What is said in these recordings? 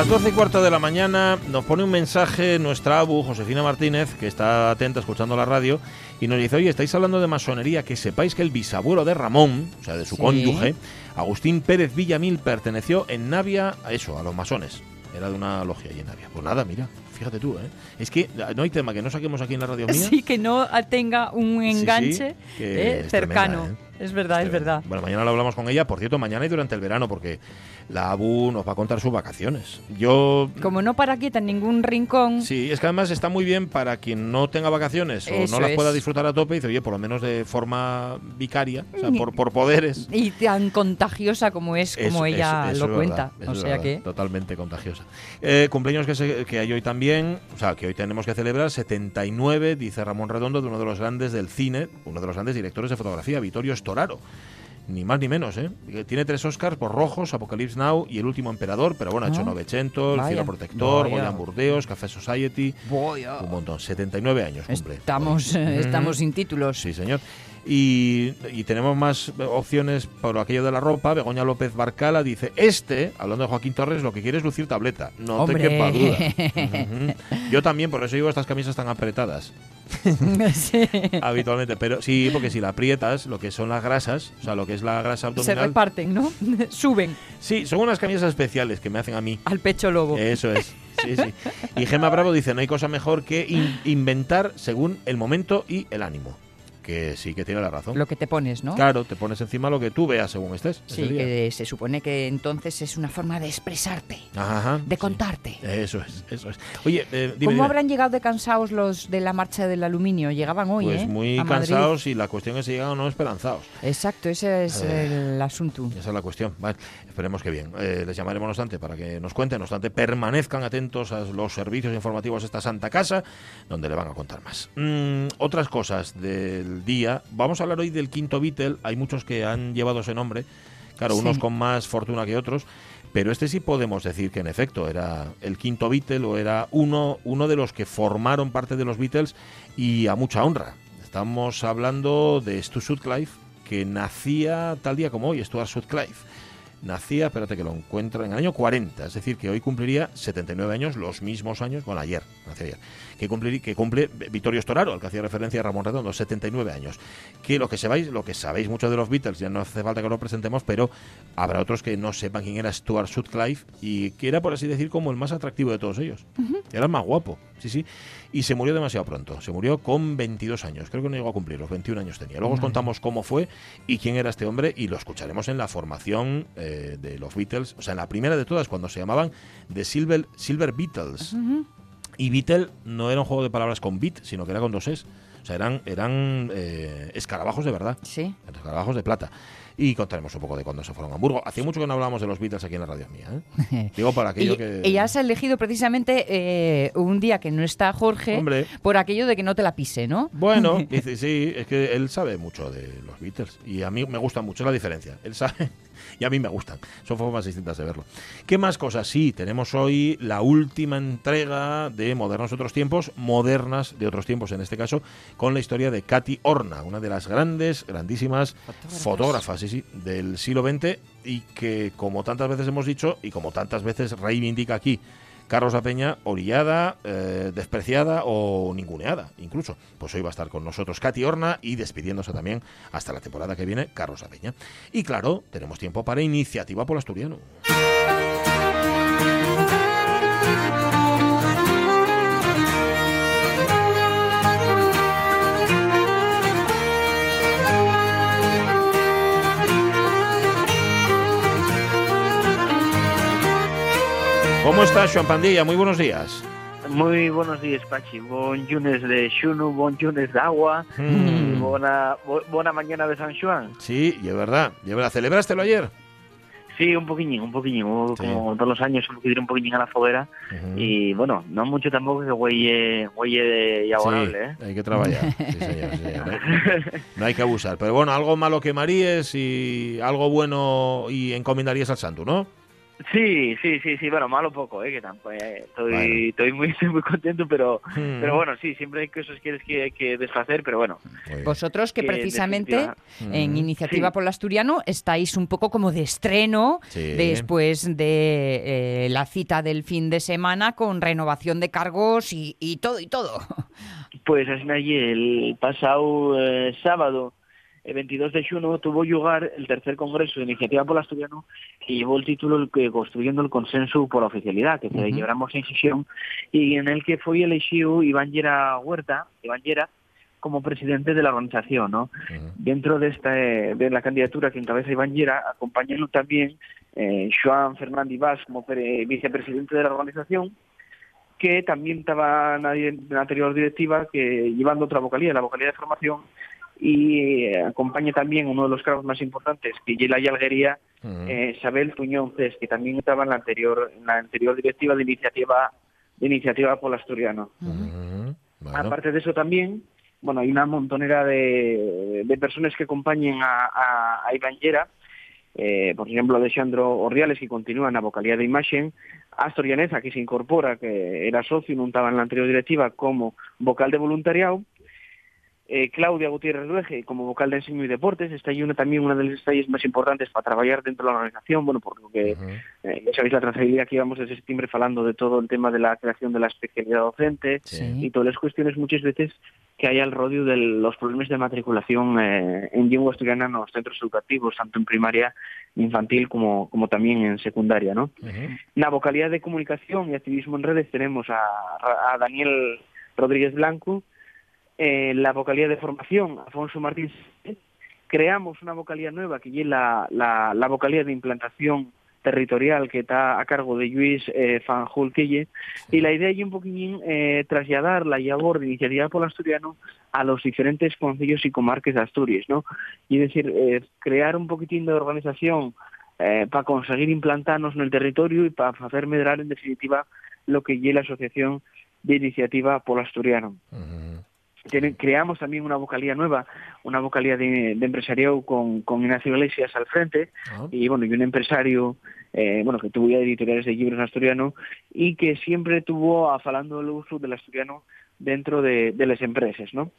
Las 12 y cuarto de la mañana nos pone un mensaje nuestra abu, Josefina Martínez, que está atenta escuchando la radio, y nos dice, oye, estáis hablando de masonería, que sepáis que el bisabuelo de Ramón, o sea, de su Sí. cónyuge, Agustín Pérez Villamil, perteneció en Navia a eso, a los masones. Era de una logia allí en Navia. Pues nada, mira, fíjate tú, ¿eh? Es que no hay tema que no saquemos aquí en la radio mía. Sí, que no tenga un Sí, sí, enganche que eh, cercano. tremenda, ¿eh? Es verdad, es verdad. Bueno, mañana lo hablamos con ella, por cierto, mañana y durante el verano, porque la ABU nos va a contar sus vacaciones. Yo Como no para quieta en ningún rincón, Sí, es que además está muy bien para quien no tenga vacaciones o Eso no las pueda es. disfrutar a tope. Dice, oye, por lo menos de forma vicaria, o sea, por, por poderes. y tan contagiosa como es, como Eso- ella eso lo es cuenta. verdad, o es sea verdad, que. Totalmente contagiosa. Eh, cumpleaños que, se- que hay hoy también, o sea, que hoy tenemos que celebrar, 79, dice Ramón Redondo, de uno de los grandes del cine, uno de los grandes directores de fotografía, Vittorio Storaro. Ni más ni menos, ¿eh? Que Tiene tres Oscars por Rojos, Apocalypse Now y El último emperador, pero bueno, ha hecho Ah, Novecento, El cielo protector. Goyan Burdeos, Café Society, un montón. 79 años cumple. Estamos, eh, estamos sin títulos. Sí, señor. Y, y tenemos más opciones por aquello de la ropa. Begoña López Barcala dice, este, hablando de Joaquín Torres, lo que quiere es lucir tableta. No Hombre. te quepa duda. Yo también, por eso llevo estas camisas tan apretadas. Sí. habitualmente. Pero sí, porque si la aprietas, lo que son las grasas, o sea, lo que es la grasa Se abdominal. reparten, ¿no? Suben Sí, son unas camisas especiales que me hacen a mí. al pecho lobo. Eso es. Sí, sí. Y Gema Bravo dice, no hay cosa mejor que in- inventar según el momento y el ánimo. Que sí que tiene la razón. Lo que te pones, ¿no? Claro, te pones encima lo que tú veas según estés. Sí, que se supone que entonces es una forma de expresarte, Ajá, de sí. contarte. Eso es, eso es. Oye, eh, dime, ¿Cómo dime. habrán llegado de cansados los de la marcha del aluminio? Llegaban hoy, Pues ¿eh? muy A Madrid. cansados y la cuestión es si llegan o no esperanzados. Exacto, ese es Eh, el asunto. Esa es la cuestión. Vale, esperemos que bien. Eh, les llamaremos, no obstante, para que nos cuenten. No obstante, permanezcan atentos a los servicios informativos de esta Santa Casa, donde le van a contar más. Mm, otras cosas del día. Vamos a hablar hoy del quinto Beatle. Hay muchos que han llevado ese nombre. Claro, Sí. unos con más fortuna que otros. Pero este sí podemos decir que en efecto era el quinto Beatle o era uno, uno de los que formaron parte de los Beatles y a mucha honra. Estamos hablando de Stu Sutcliffe, que nacía tal día como hoy, Stuart Sutcliffe. Nacía, espérate que lo encuentro, en el año 40, es decir, que hoy cumpliría 79 años, los mismos años, bueno, ayer, nació ayer, que, cumplir, que cumple Vittorio Storaro, al que hacía referencia a Ramón Redondo, 79 años. Que lo que sabéis, lo que sabéis mucho de los Beatles, ya no hace falta que lo presentemos, pero habrá otros que no sepan quién era Stuart Sutcliffe y que era, por así decir, como el más atractivo de todos ellos. Era el más guapo, sí, sí. Y se murió demasiado pronto. Se murió con 22 años. Creo que no llegó a cumplir, los 21 años tenía. Luego os contamos cómo fue y quién era este hombre y lo escucharemos en la formación eh, de los Beatles, o sea, en la primera de todas, cuando se llamaban The Silver, Silver Beatles. Y Beatle no era un juego de palabras con beat, sino que era con dos es. O sea, eran, eran eh, escarabajos de verdad. Sí. Escarabajos de plata. Y contaremos un poco de cuando se fueron a Hamburgo. Hacía mucho que no hablábamos de los Beatles aquí en la radio mía. ¿eh? Digo para aquello Y, que... y has elegido precisamente eh, un día que no está Jorge Hombre. por aquello de que no te la pise, ¿no? Bueno, dice, sí, es que él sabe mucho de los Beatles y a mí me gusta mucho la diferencia. Él sabe y a mí me gustan. Son formas distintas de verlo. ¿Qué más cosas? Sí, tenemos hoy la última entrega de Modernos de otros tiempos, modernas de otros tiempos en este caso, con la historia de Katy Horna, una de las grandes, grandísimas fotógrafas, sí, sí, del siglo XX y que, como tantas veces hemos dicho y como tantas veces reivindica aquí Carlos La Peña, orillada, eh, despreciada o ninguneada, incluso. Pues hoy va a estar con nosotros Katy Horna y despidiéndose también hasta la temporada que viene Carlos La Peña. Y claro, tenemos tiempo para Iniciativa por Asturiano. ¿Cómo estás, Joan Pandilla? Muy buenos días. Muy buenos días, Pachi. Bon lunes de Xuno, bon lunes de agua Mm. y buena, buena mañana de San Juan. Sí, y es verdad, y es verdad. ¿Celebraste ayer? Sí, un poquillo, un poquillo. Sí. Como todos los años, un poquillo, un poquillo a la foguera. Y bueno, no mucho tampoco que huelle, huelle y abonable, ¿eh? Hay que trabajar. Sí, señor, sí, señor. No, hay, no hay que abusar. Pero bueno, algo malo que maríes y algo bueno y encomendarías al santo, ¿no? Sí, sí, sí, sí, bueno, malo poco, ¿eh? Que tampoco, eh, estoy, Bueno. estoy, muy, estoy muy contento, pero, Mm. pero bueno, sí, siempre hay cosas que, hay que deshacer, pero bueno. Vosotros que que precisamente definitiva- en Mm. Iniciativa Sí. por el Asturiano estáis un poco como de estreno Sí. después de eh, la cita del fin de semana con renovación de cargos y, y todo y todo. Pues así allí el pasado eh, sábado, el 22 de junio, tuvo lugar el tercer congreso de Iniciativa por Asturiano que llevó el título Construyendo el Consenso por la Oficialidad, que celebramos en sesión y en el que fue elegido Iván Llera Huerta, Iván Llera, como presidente de la organización, ¿no? Dentro de esta eh, de la candidatura que encabeza Iván Llera, acompañaron también eh, Joan Fernández Vaz como pre- vicepresidente de la organización, que también estaba en la anterior directiva, que llevando otra vocalía, la vocalía de formación, y eh, acompaña también uno de los cargos más importantes, que es la Algería, Ujú. eh, Isabel Tuñón Cés, que también estaba en la anterior en la anterior directiva de iniciativa de iniciativa por asturiano. Bueno. Aparte de eso también, bueno, hay una montonera de, de personas que acompañan a, a, a Iván Llera, eh, por ejemplo, Alexandro Orriales, que continúa en la vocalía de imagen, Astor Llaneza, que se incorpora, que era socio y no estaba en la anterior directiva, como vocal de voluntariado, eh, Claudia Gutiérrez Luege como vocal de enseño y deportes, está ahí una, también una de las detalles más importantes para trabajar dentro de la organización, bueno, por lo que Ujú. eh, ya sabéis la trazabilidad que íbamos desde septiembre hablando de todo el tema de la creación de la especialidad docente, Sí. y todas las cuestiones muchas veces que hay al rodio de los problemas de matriculación eh, en lengua asturiana en los centros educativos, tanto en primaria, infantil, como, como también en secundaria, ¿no? En la vocalidad de comunicación y activismo en redes tenemos a, a Daniel Rodríguez Blanco, eh, la vocalía de formación, Afonso Martín. Creamos una vocalía nueva que es la, la, la vocalía de implantación territorial que está a cargo de Luis eh, Fanjul Quille y la idea es un poquillín eh, trasladar la labor de iniciativa por asturiano a los diferentes concilios y comarques de Asturias, ¿no? Y es decir, eh, crear un poquitín de organización eh, para conseguir implantarnos en el territorio y para hacer medrar en definitiva lo que es la Asociación de Iniciativa por Asturiano. Ujú. Tienen- creamos también una vocalía nueva, una vocalía de, de empresariado con, con Ignacio Iglesias al frente, Ah. y bueno, y un empresario eh, bueno que tuvo ya editoriales de libros en asturiano y que siempre tuvo afalando el uso del asturiano dentro de, de las empresas, ¿no?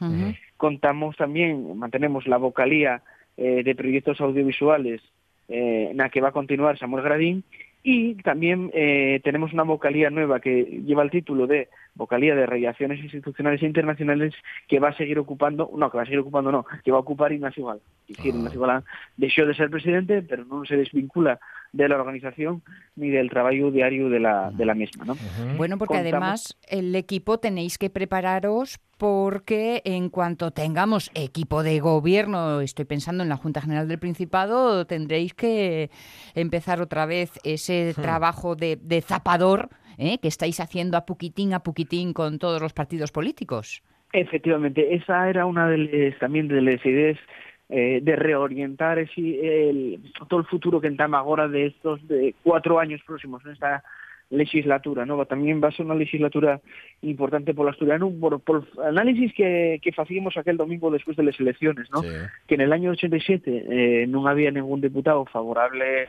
Contamos también, mantenemos la vocalía eh, de proyectos audiovisuales eh, en la que va a continuar Samuel Gradín y también eh, tenemos una vocalía nueva que lleva el título de vocalía de relaciones institucionales e internacionales que va a seguir ocupando, no, que va a seguir ocupando no, que va a ocupar Ignacio Gal. Es decir, Ah. Ignacio Galán dejó de ser presidente, pero no se desvincula de la organización ni del trabajo diario de la, de la misma, ¿no? Bueno, porque Contamos- además el equipo tenéis que prepararos porque en cuanto tengamos equipo de gobierno, estoy pensando en la Junta General del Principado, tendréis que empezar otra vez ese trabajo de, de zapador ¿eh? que estáis haciendo a puquitín a puquitín con todos los partidos políticos. Efectivamente, esa era una de las, también de las ideas eh, de reorientar ese, el, todo el futuro que entama ahora de estos de cuatro años próximos en esta legislatura, ¿no? También va a ser una legislatura importante por asturiano, por, por el análisis que, que hacíamos aquel domingo después de las elecciones, ¿no? Sí. que en el año 87 eh, no había ningún diputado favorable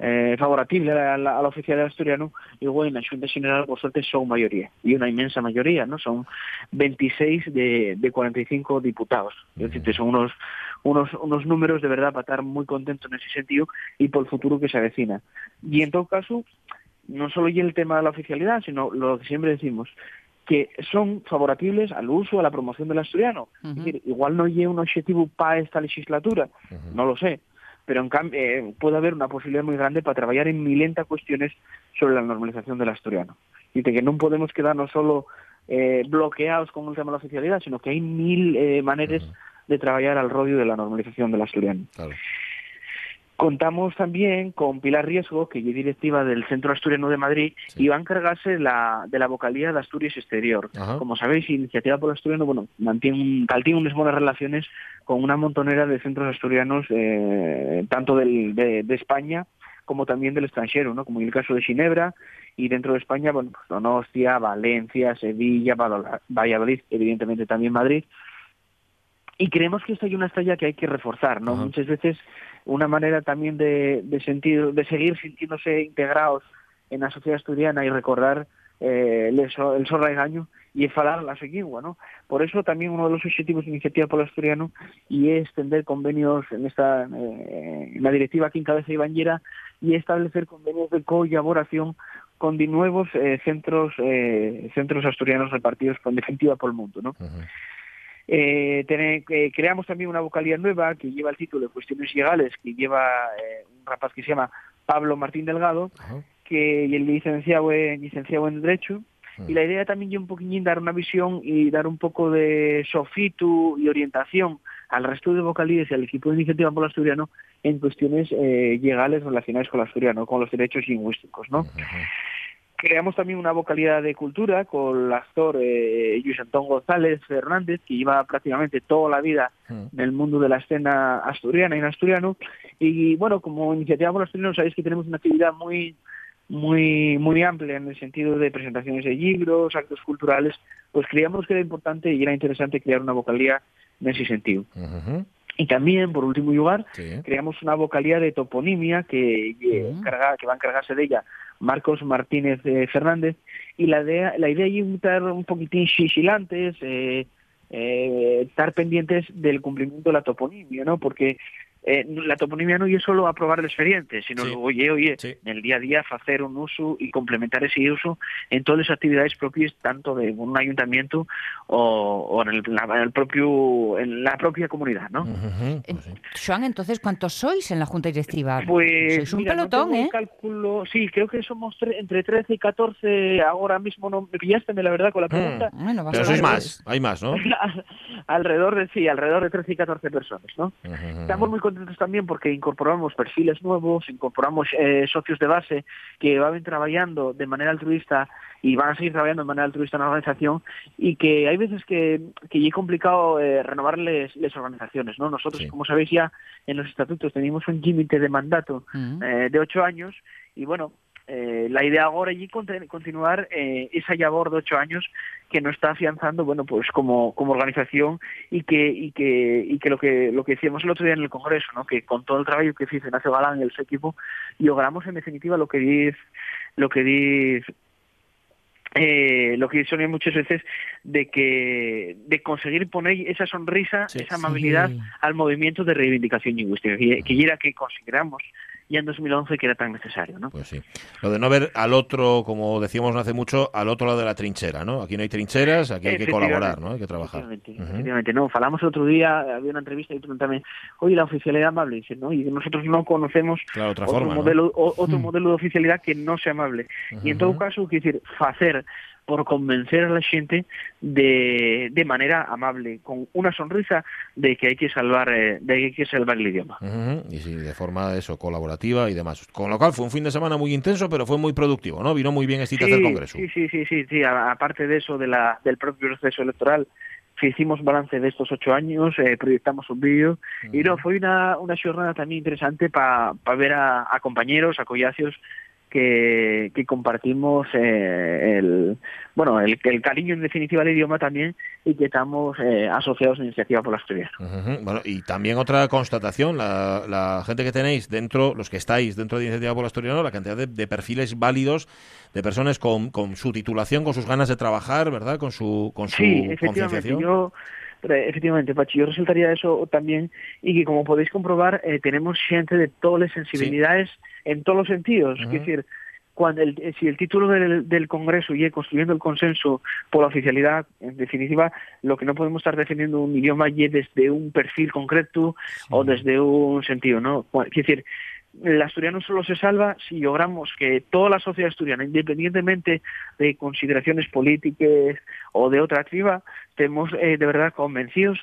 eh, favorable a la, a la oficialidad asturiano y luego en la Junta General por suerte son mayoría y una inmensa mayoría no son 26 de, de 45 diputados. Es decir, que son unos unos unos números de verdad para estar muy contento en ese sentido y por el futuro que se avecina. Y en todo caso no solo y el tema de la oficialidad sino lo que siempre decimos que son favorables al uso, a la promoción del asturiano. Es decir, igual no lleva un objetivo para esta legislatura, no lo sé, pero en cambio eh, puede haber una posibilidad muy grande para trabajar en milenta cuestiones sobre la normalización del asturiano. Y de que no podemos quedarnos solo eh, bloqueados con el tema de la oficialidad, sino que hay mil eh, maneras de trabajar al rodio de la normalización del asturiano. Claro. Contamos también con Pilar Riesgo, que es directiva del Centro Asturiano de Madrid, y va a encargarse la, de la vocalía de Asturias Exterior. Ajá. Como sabéis, Iniciativa por Asturiano, bueno, mantiene, un- mantiene unas buenas relaciones con una montonera de centros asturianos, eh, tanto del- de, de España como también del extranjero, ¿no? Como en el caso de Ginebra, y dentro de España, bueno, pues Donostia, Valencia, Sevilla, Valladolid, evidentemente también Madrid, y creemos que esta hay una estrella que hay que reforzar, ¿no? Muchas veces una manera también de, de sentir, de seguir sintiéndose integrados en la sociedad asturiana y recordar eh, el, el sorraigaño y falar la seguigua, ¿no? Por eso también uno de los objetivos de Iniciativa por Asturiano y es extender convenios en esta eh, en la directiva que encabeza y establecer convenios de colaboración con de nuevos eh, centros eh, centros asturianos repartidos en definitiva por el mundo, ¿no? Eh, tene- eh, creamos también una vocalía nueva que lleva el título de Cuestiones Legales, que lleva eh, un rapaz que se llama Pablo Martín Delgado, que y el licenciado en, licenciado en Derecho. Y la idea también es un poquillín dar una visión y dar un poco de sofitu y orientación al resto de vocalías y al equipo de iniciativa por el asturiano en cuestiones eh, legales relacionadas con el asturiano, con los derechos lingüísticos, ¿no? Creamos también una vocalidad de cultura con el actor eh, Luis Antón González Fernández, que lleva prácticamente toda la vida Ujú. en el mundo de la escena asturiana y en asturiano. Y bueno, como iniciativa por asturiano, sabéis que tenemos una actividad muy muy muy amplia en el sentido de presentaciones de libros, actos culturales, pues creíamos que era importante y era interesante crear una vocalía en ese sentido. Y también, por último lugar, Sí. creamos una vocalía de toponimia que, eh, encarga- que va a encargarse de ella Marcos Martínez eh, Fernández y la idea la idea es estar un poquitín chichilantes eh, eh, estar pendientes del cumplimiento de la toponimia no porque eh, la toponimia no es solo aprobar el expediente sino Sí. oye oye Sí. en el día a día hacer un uso y complementar ese uso en todas las actividades propias tanto de un ayuntamiento o, o en, el, la, en el propio en la propia comunidad no Ujú. En- Pues sí. Joan, entonces, ¿cuántos sois en la Junta Directiva? Pues Sois un mira, no pelotón, tengo ¿eh? cálculo, sí, creo que somos tre- entre 13 y 14, ahora mismo no me pillaste, la verdad, con la pregunta. Bueno, vas Pero sois más, hay más, ¿no? alrededor de, sí, alrededor de 13 y 14 personas, ¿no? Ujú. Estamos muy contentos también porque incorporamos perfiles nuevos, incorporamos eh, socios de base que van trabajando de manera altruista y van a seguir trabajando de manera altruista en la organización y que hay veces que, que ya es complicado eh, renovarles las organizaciones, ¿no? Nosotros, Sí. como sabéis ya, en los estatutos tenemos un límite de mandato eh, de ocho años y bueno eh, la idea ahora es continuar eh, esa labor de ocho años que nos está afianzando bueno pues como, como organización y que y que y que lo que lo que decíamos el otro día en el congreso no que con todo el trabajo que hizo Ignacio Galán y el su equipo logramos en definitiva lo que dice lo que dice eh, lo que son muchas veces de que de conseguir poner esa sonrisa, Sí. esa amabilidad Sí. al movimiento de reivindicación lingüística, que, que era que consideramos ya en 2011 que era tan necesario, ¿no? Pues sí. Lo de no ver al otro, como decíamos no hace mucho, al otro lado de la trinchera, ¿no? Aquí no hay trincheras, aquí hay que colaborar, ¿no? Hay que trabajar. Efectivamente, efectivamente, no, falamos el otro día, había una entrevista y preguntarme, oye, la oficialidad amable, y dice, no, y nosotros no conocemos Claro, otra otro forma, ¿no? modelo o- otro Mm. modelo de oficialidad que no sea amable. Y en todo caso, quiero decir, hacer por convencer a la gente de, de manera amable, con una sonrisa de que hay que salvar eh, de que hay que salvar el idioma. Y sí, de forma eso, colaborativa y demás. Con lo cual fue un fin de semana muy intenso, pero fue muy productivo, ¿no? Vino muy bien este tercer congreso. Sí, sí, sí, sí, sí. Aparte de eso, de la, del propio proceso electoral, hicimos balance de estos ocho años, eh, proyectamos un vídeo y no, fue una, una jornada también interesante para ver a, a compañeros, a collacios que, que compartimos eh, el bueno el, el cariño en definitiva al idioma también y que estamos eh, asociados a Iniciativa por la Asturias. Ujú. Bueno, y también otra constatación, la, la gente que tenéis dentro, los que estáis dentro de Iniciativa por Asturiano, la cantidad de, de perfiles válidos de personas con, con su titulación, con sus ganas de trabajar, ¿verdad? Con su, con su Sí, efectivamente. concienciación. Yo, efectivamente, Pachi, yo resaltaría eso también y que como podéis comprobar, eh, tenemos gente de todas las sensibilidades en todos los sentidos. Ujú. Es decir, cuando el, eh, si el título del, del Congreso y construyendo el consenso por la oficialidad, en definitiva, lo que no podemos estar defendiendo un idioma y desde un perfil concreto o desde un sentido, ¿no? Es decir, el asturiano solo se salva si logramos que toda la sociedad asturiana, independientemente de consideraciones políticas o de otra triba, estemos eh, de verdad convencidos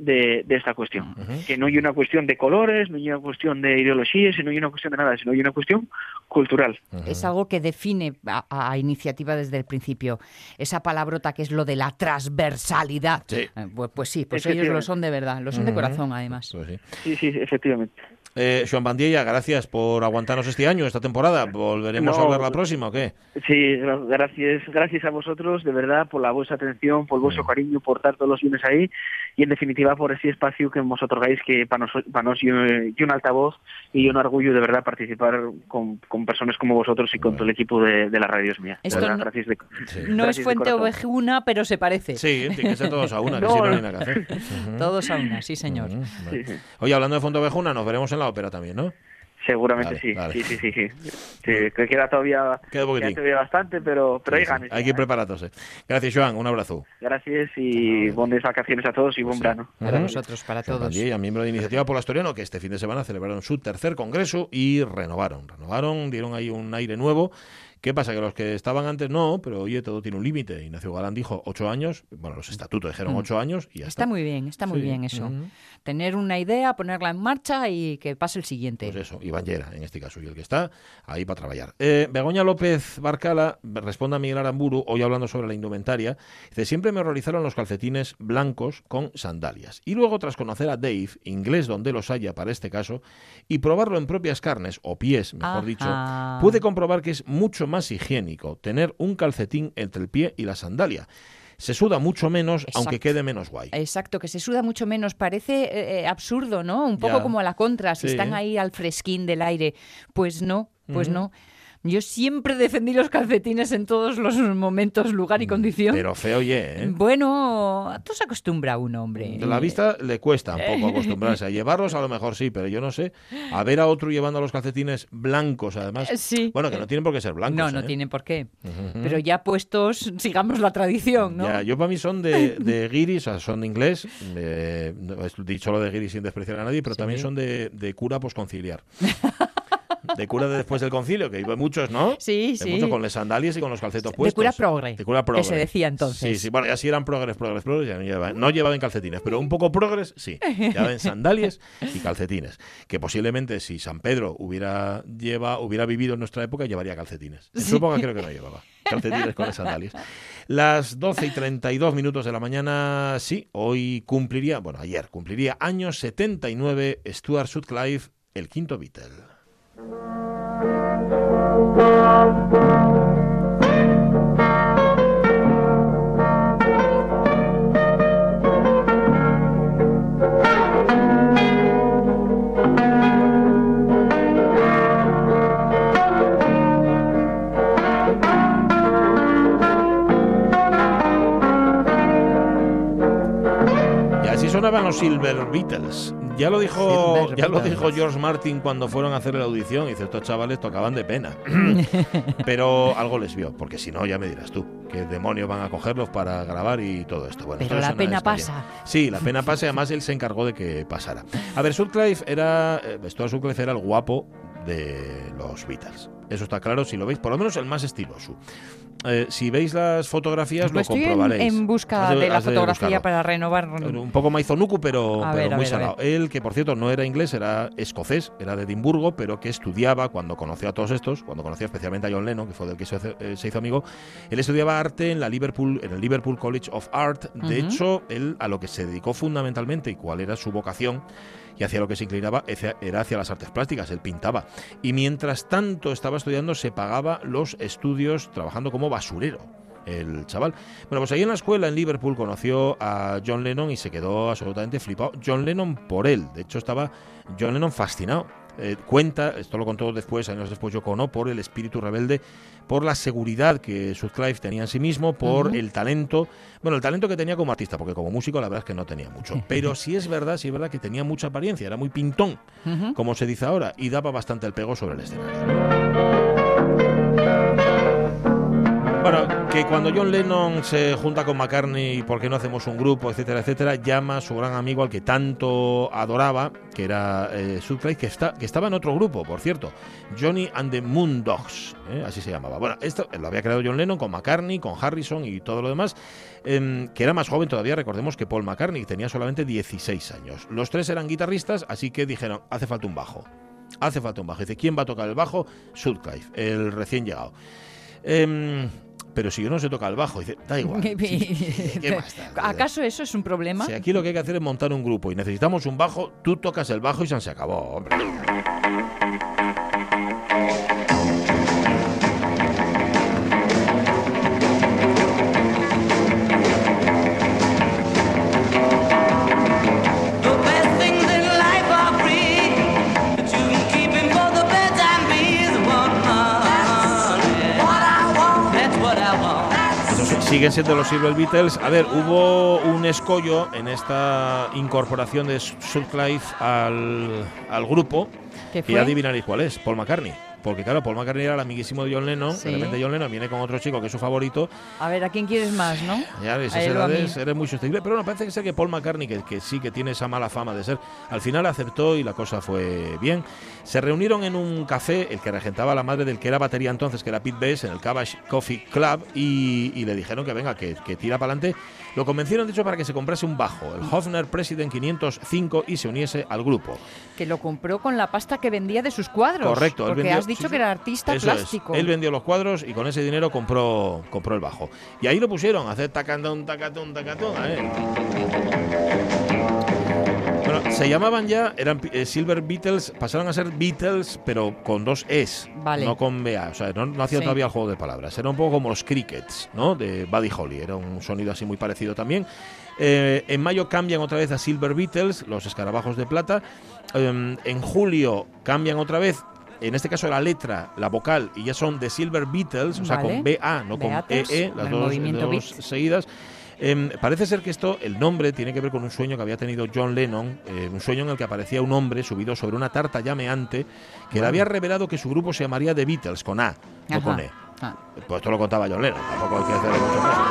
de, de esta cuestión. Que no hay una cuestión de colores, no hay una cuestión de ideologías, no hay una cuestión de nada, sino hay una cuestión cultural. Es algo que define a, a iniciativa desde el principio. Esa palabrota que es lo de la transversalidad. Sí. Eh, Pues, pues sí, pues ellos lo son de verdad, lo son de corazón además. Pues sí. Sí, sí, efectivamente. Eh, Joan Bandiella, gracias por aguantarnos este año, esta temporada. ¿Volveremos No, a hablar la próxima o qué? Sí, gracias, gracias a vosotros, de verdad, por la vuestra atención, por vuestro cariño, por estar todos los lunes ahí y, en definitiva, por ese espacio que nos otorgáis, que para nos, para nos y un y un altavoz y un orgullo, de verdad, participar con, con personas como vosotros y con todo el equipo de, de la radio es mía. De Esto verdad, no- gracias de- Sí. No gracias es fuente ovejuna, pero se parece. Sí, tiene que ser todos a una, que No, si no, no hay nada que hacer. Todos a una, sí señor. Sí. Oye, hablando de Fondo Ovejuna, nos veremos en la ópera también, ¿no? Seguramente Vale, sí. vale. sí, sí, sí, sí. Sí, que queda todavía, Queda poquitín. queda todavía bastante, pero, pero Sí, hay sí. ganas. Hay que ir preparándose. Gracias, Joan. Un abrazo. Gracias y buenas vacaciones a todos y buen verano. Para nosotros, para Joan todos. Bandiella, miembro de Iniciativa por Asturiano, que este fin de semana celebraron su tercer congreso y renovaron. Renovaron, dieron ahí un aire nuevo. ¿Qué pasa? Que los que estaban antes no, pero oye, todo tiene un límite. Ignacio Galán dijo ocho años, bueno, los estatutos dijeron ocho años y ya está. Está muy bien, está muy Sí. bien eso. Tener una idea, ponerla en marcha y que pase el siguiente. Pues eso, Iván Llera, en este caso, y el que está ahí para trabajar. Eh, Begoña López Barcala responde a Miguel Aramburu, hoy hablando sobre la indumentaria. Dice, siempre me horrorizaron los calcetines blancos con sandalias. Y luego, tras conocer a Dave, inglés donde los haya para este caso, y probarlo en propias carnes, o pies, mejor Ajá. dicho, pude comprobar que es mucho más higiénico tener un calcetín entre el pie y la sandalia. Se suda mucho menos, aunque quede menos guay. Exacto, que se suda mucho menos. Parece eh, eh, absurdo, ¿no? Un poco Ya. como a la contra, si Sí. están ahí al fresquín del aire. Pues no, pues no. Yo siempre defendí los calcetines en todos los momentos, lugar y condición. Mm, Pero feo, oye, ¿eh? Bueno, tú se acostumbra uno, hombre. De la vista le cuesta un poco acostumbrarse a llevarlos, a lo mejor sí, pero yo no sé. A ver a otro llevando los calcetines blancos, además. Eh, Sí. Bueno, que no tienen por qué ser blancos. No, no ¿eh? tienen por qué. Pero ya puestos, sigamos la tradición, ¿no? Ya, yo para mí son de, de guiris, o sea, son de inglés. eh, dicho lo de guiris sin despreciar a nadie, pero también son de, de cura posconciliar. De cura de después del concilio, que iba muchos, ¿no? Sí, De sí. mucho con las sandalias y con los calcetos De puestos. cura progre, De cura que progre. se decía entonces. Sí, sí, bueno, ya si eran progres, progres, progres, ya no llevaban, no llevaban calcetines, pero un poco progres, sí. Llevaban sandalias y calcetines. Que posiblemente si San Pedro hubiera, lleva, hubiera vivido en nuestra época, llevaría calcetines. En su época creo que no llevaba. Calcetines con las sandalias. Las 12 y 32 minutos de la mañana, sí, hoy cumpliría, bueno, ayer cumpliría años 79 Stuart Sutcliffe, el quinto Beatle. Sonaban los Silver Beatles. Ya lo dijo, ya lo dijo George Martin cuando fueron a hacer la audición. Dice, estos chavales tocaban de pena. Pero algo les vio, porque si no, ya me dirás tú, qué demonios van a cogerlos para grabar y todo esto. Bueno, Pero la pena pasa. Sí, la pena pasa y además él se encargó de que pasara. A ver, Sutcliffe era, eh, Stuart Sutcliffe era el guapo de los Beatles. Eso está claro si lo veis, por lo menos el más estiloso. Eh, si veis las fotografías Pues lo estoy en, comprobaréis. en busca Has de la fotografía para renovar. Un poco maizonuku, pero, A pero ver, muy salado. Él, que por cierto no era inglés, era escocés, era de Edimburgo, pero que estudiaba cuando conoció a todos estos, cuando conoció especialmente a John Lennon, que fue del que se, eh, se hizo amigo. Él estudiaba arte en la Liverpool, en el Liverpool College of Art. De Ujú. hecho, él a lo que se dedicó fundamentalmente y cuál era su vocación y hacia lo que se inclinaba era hacia las artes plásticas, él pintaba. Y mientras tanto estaba estudiando, se pagaba los estudios trabajando como basurero el chaval. Bueno, pues ahí en la escuela en Liverpool conoció a John Lennon y se quedó absolutamente flipado. John Lennon por él. De hecho, estaba John Lennon fascinado. Eh, cuenta, esto lo contó después, años después Yoko Ono, por el espíritu rebelde, por la seguridad que Sutcliffe tenía en sí mismo, por el talento, bueno, el talento que tenía como artista, porque como músico la verdad es que no tenía mucho. Pero sí es verdad, sí es verdad que tenía mucha apariencia, era muy pintón, como se dice ahora, y daba bastante el pego sobre el escenario. Bueno, que cuando John Lennon se junta con McCartney, ¿por qué no hacemos un grupo, etcétera, etcétera? Llama a su gran amigo al que tanto adoraba, que era eh, que, está, que estaba en otro grupo, por cierto, Johnny and the Moondogs, ¿eh? así se llamaba. Bueno, esto lo había creado John Lennon con McCartney, con Harrison y todo lo demás, em, que era más joven todavía, recordemos que Paul McCartney tenía solamente 16 años. Los tres eran guitarristas, así que dijeron, hace falta un bajo. Hace falta un bajo. Dice, ¿quién va a tocar el bajo? Sutcliffe, el recién llegado. Pero si yo no sé tocar el bajo, dice, da igual. sí, ¿qué más da? ¿Acaso eso es un problema? Si aquí lo que hay que hacer es montar un grupo y necesitamos un bajo, tú tocas el bajo y se acabó, hombre. Siguen siendo los Silver Beatles. A ver, hubo un escollo en esta incorporación de Sutcliffe al, al grupo. ¿Qué Y adivinaréis cuál es, Paul McCartney. Porque claro, Paul McCartney era el amiguísimo de John Lennon. Sí. De repente John Lennon viene con otro chico que es su favorito. A ver, ¿a quién quieres más, no? Ya ves, A esa él o a edad mí. es- eres muy sostenible. Pero no, parece que ser que Paul McCartney, que, que sí que tiene esa mala fama de ser, al final aceptó y la cosa fue bien. Se reunieron en un café, el que regentaba la madre del que era batería entonces, que era Pete Best, en el Cabbage Coffee Club, y, y le dijeron que venga, que, que tira para adelante. Lo convencieron, de hecho, para que se comprase un bajo, el Hofner President 505, y se uniese al grupo. Que lo compró con la pasta que vendía de sus cuadros. Correcto. él vendió- has dicho que era artista Eso es. plástico. Él vendió los cuadros y con ese dinero compró, compró el bajo. Y ahí lo pusieron, a hacer tacandón, tacatón, tacatón. a ver. Bueno, se llamaban ya, eran eh, Silver Beatles, pasaron a ser Beatles, pero con dos Es, Vale. no con BA. O sea, no, no hacía Sí. todavía el juego de palabras. Era un poco como los Crickets, ¿no? De Buddy Holly. Era un sonido así muy parecido también. Eh, en mayo cambian otra vez a Silver Beatles, los escarabajos de plata. Eh, en julio cambian otra vez. En este caso la letra, la vocal, y ya son The Silver Beatles, o sea, Vale. con BA, no con EE, con las dos, seguidas. Em, parece ser que esto, el nombre, tiene que ver con un sueño que había tenido John Lennon, eh, un sueño en el que aparecía un hombre subido sobre una tarta llameante que le había revelado que su grupo se llamaría The Beatles, con A, no con E. Ah. Pues esto lo contaba John Lennon, tampoco hay que hacerle mucho caso.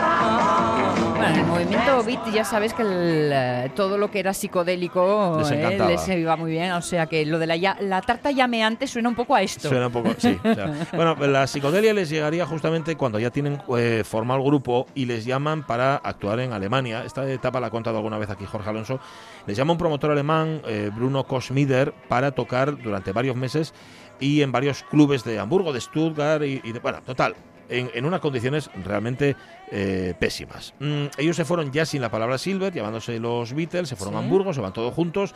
Bueno, en el movimiento beat ya sabes que el, eh, todo lo que era psicodélico Les eh, les iba muy bien. O sea que lo de la, ya- la tarta llameante suena un poco a esto. Suena un poco, sí. bueno, la psicodelia les llegaría justamente cuando ya tienen eh, formado el grupo y les llaman para actuar en Alemania. Esta etapa la ha contado alguna vez aquí Jorge Alonso. Les llama un promotor alemán, eh, Bruno Kosmider, para tocar durante varios meses y en varios clubes de Hamburgo, de Stuttgart y, y de- bueno, total. En, en unas condiciones realmente eh, pésimas. Mm, ellos se fueron ya sin la palabra Silver, llamándose los Beatles, se fueron a Sí. Hamburgo, se van todos juntos,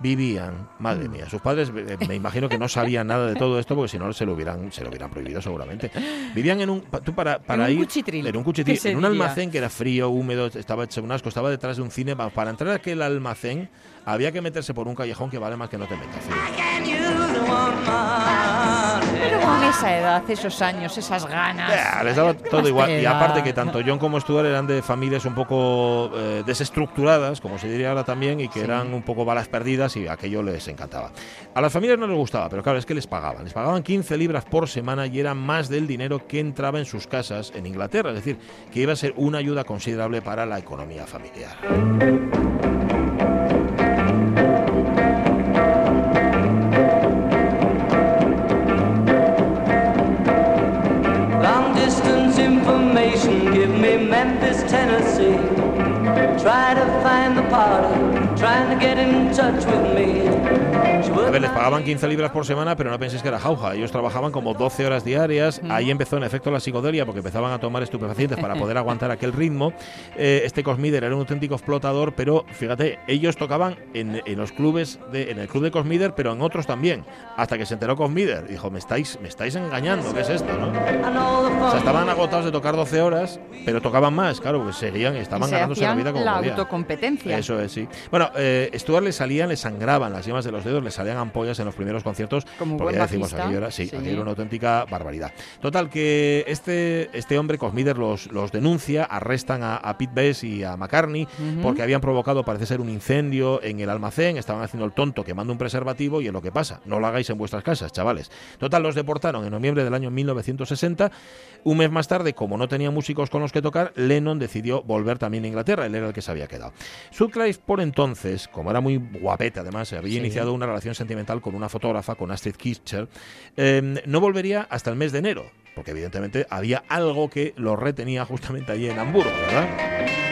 vivían, madre mía, sus padres eh, me imagino que no sabían nada de todo esto porque si no se lo hubieran, se lo hubieran prohibido seguramente. Vivían en un, tú para, para un ir, cuchitril, en un cuchitril, en un almacén que era frío, húmedo, estaba hecho un asco, estaba detrás de un cine, pa- para entrar a aquel almacén había que meterse por un callejón que vale más que no te metas. fío. Con esa edad, esos años, esas ganas. Ya, les daba todo igual. Y aparte que tanto John como Stuart eran de familias un poco eh, desestructuradas, como se diría ahora también, y que eran un poco balas perdidas y aquello les encantaba. A las familias no les gustaba, pero claro, es que les pagaban. Les pagaban 15 libras por semana y era más del dinero que entraba en sus casas en Inglaterra. Es decir, que iba a ser una ayuda considerable para la economía familiar. To find the party, trying to get in touch with me. A ver, les pagaban 15 libras por semana, pero no penséis que era jauja. Ellos trabajaban como 12 horas diarias. Ahí empezó en efecto la psicodelia porque empezaban a tomar estupefacientes para poder aguantar aquel ritmo. Eh, este Cosmider era un auténtico explotador, pero fíjate, ellos tocaban en, en los clubes, de, en el club de Cosmider, pero en otros también. Hasta que se enteró Cosmider. Dijo, me estáis, me estáis engañando, ¿qué es esto? ¿no? O sea, estaban agotados de tocar 12 horas, pero tocaban más, claro, porque seguían, estaban se ganándose la vida como la podían. autocompetencia. Eso es, sí. Bueno, eh, Stuart le salían, le sangraban las yemas de los dedos, le salían ampollas en los primeros conciertos. Como porque buen ya decimos, aquello era, sí, Sí. aquello era una auténtica barbaridad. Total, que este, este hombre, Cosmider, los, los denuncia, arrestan a, a Pete Best y a McCartney porque habían provocado, parece ser, un incendio en el almacén, estaban haciendo el tonto quemando un preservativo y es lo que pasa. No lo hagáis en vuestras casas, chavales. Total, los deportaron en noviembre del año 1960. Un mes más tarde, como no tenía músicos con los que tocar, Lennon decidió volver también a Inglaterra, él era el que se había quedado. Sutcliffe, por entonces, como era muy guapete además, había Sí. iniciado una relación sentimental con una fotógrafa, con Astrid Kirchner, eh, no volvería hasta el mes de enero, porque evidentemente había algo que lo retenía justamente allí en Hamburgo, ¿verdad?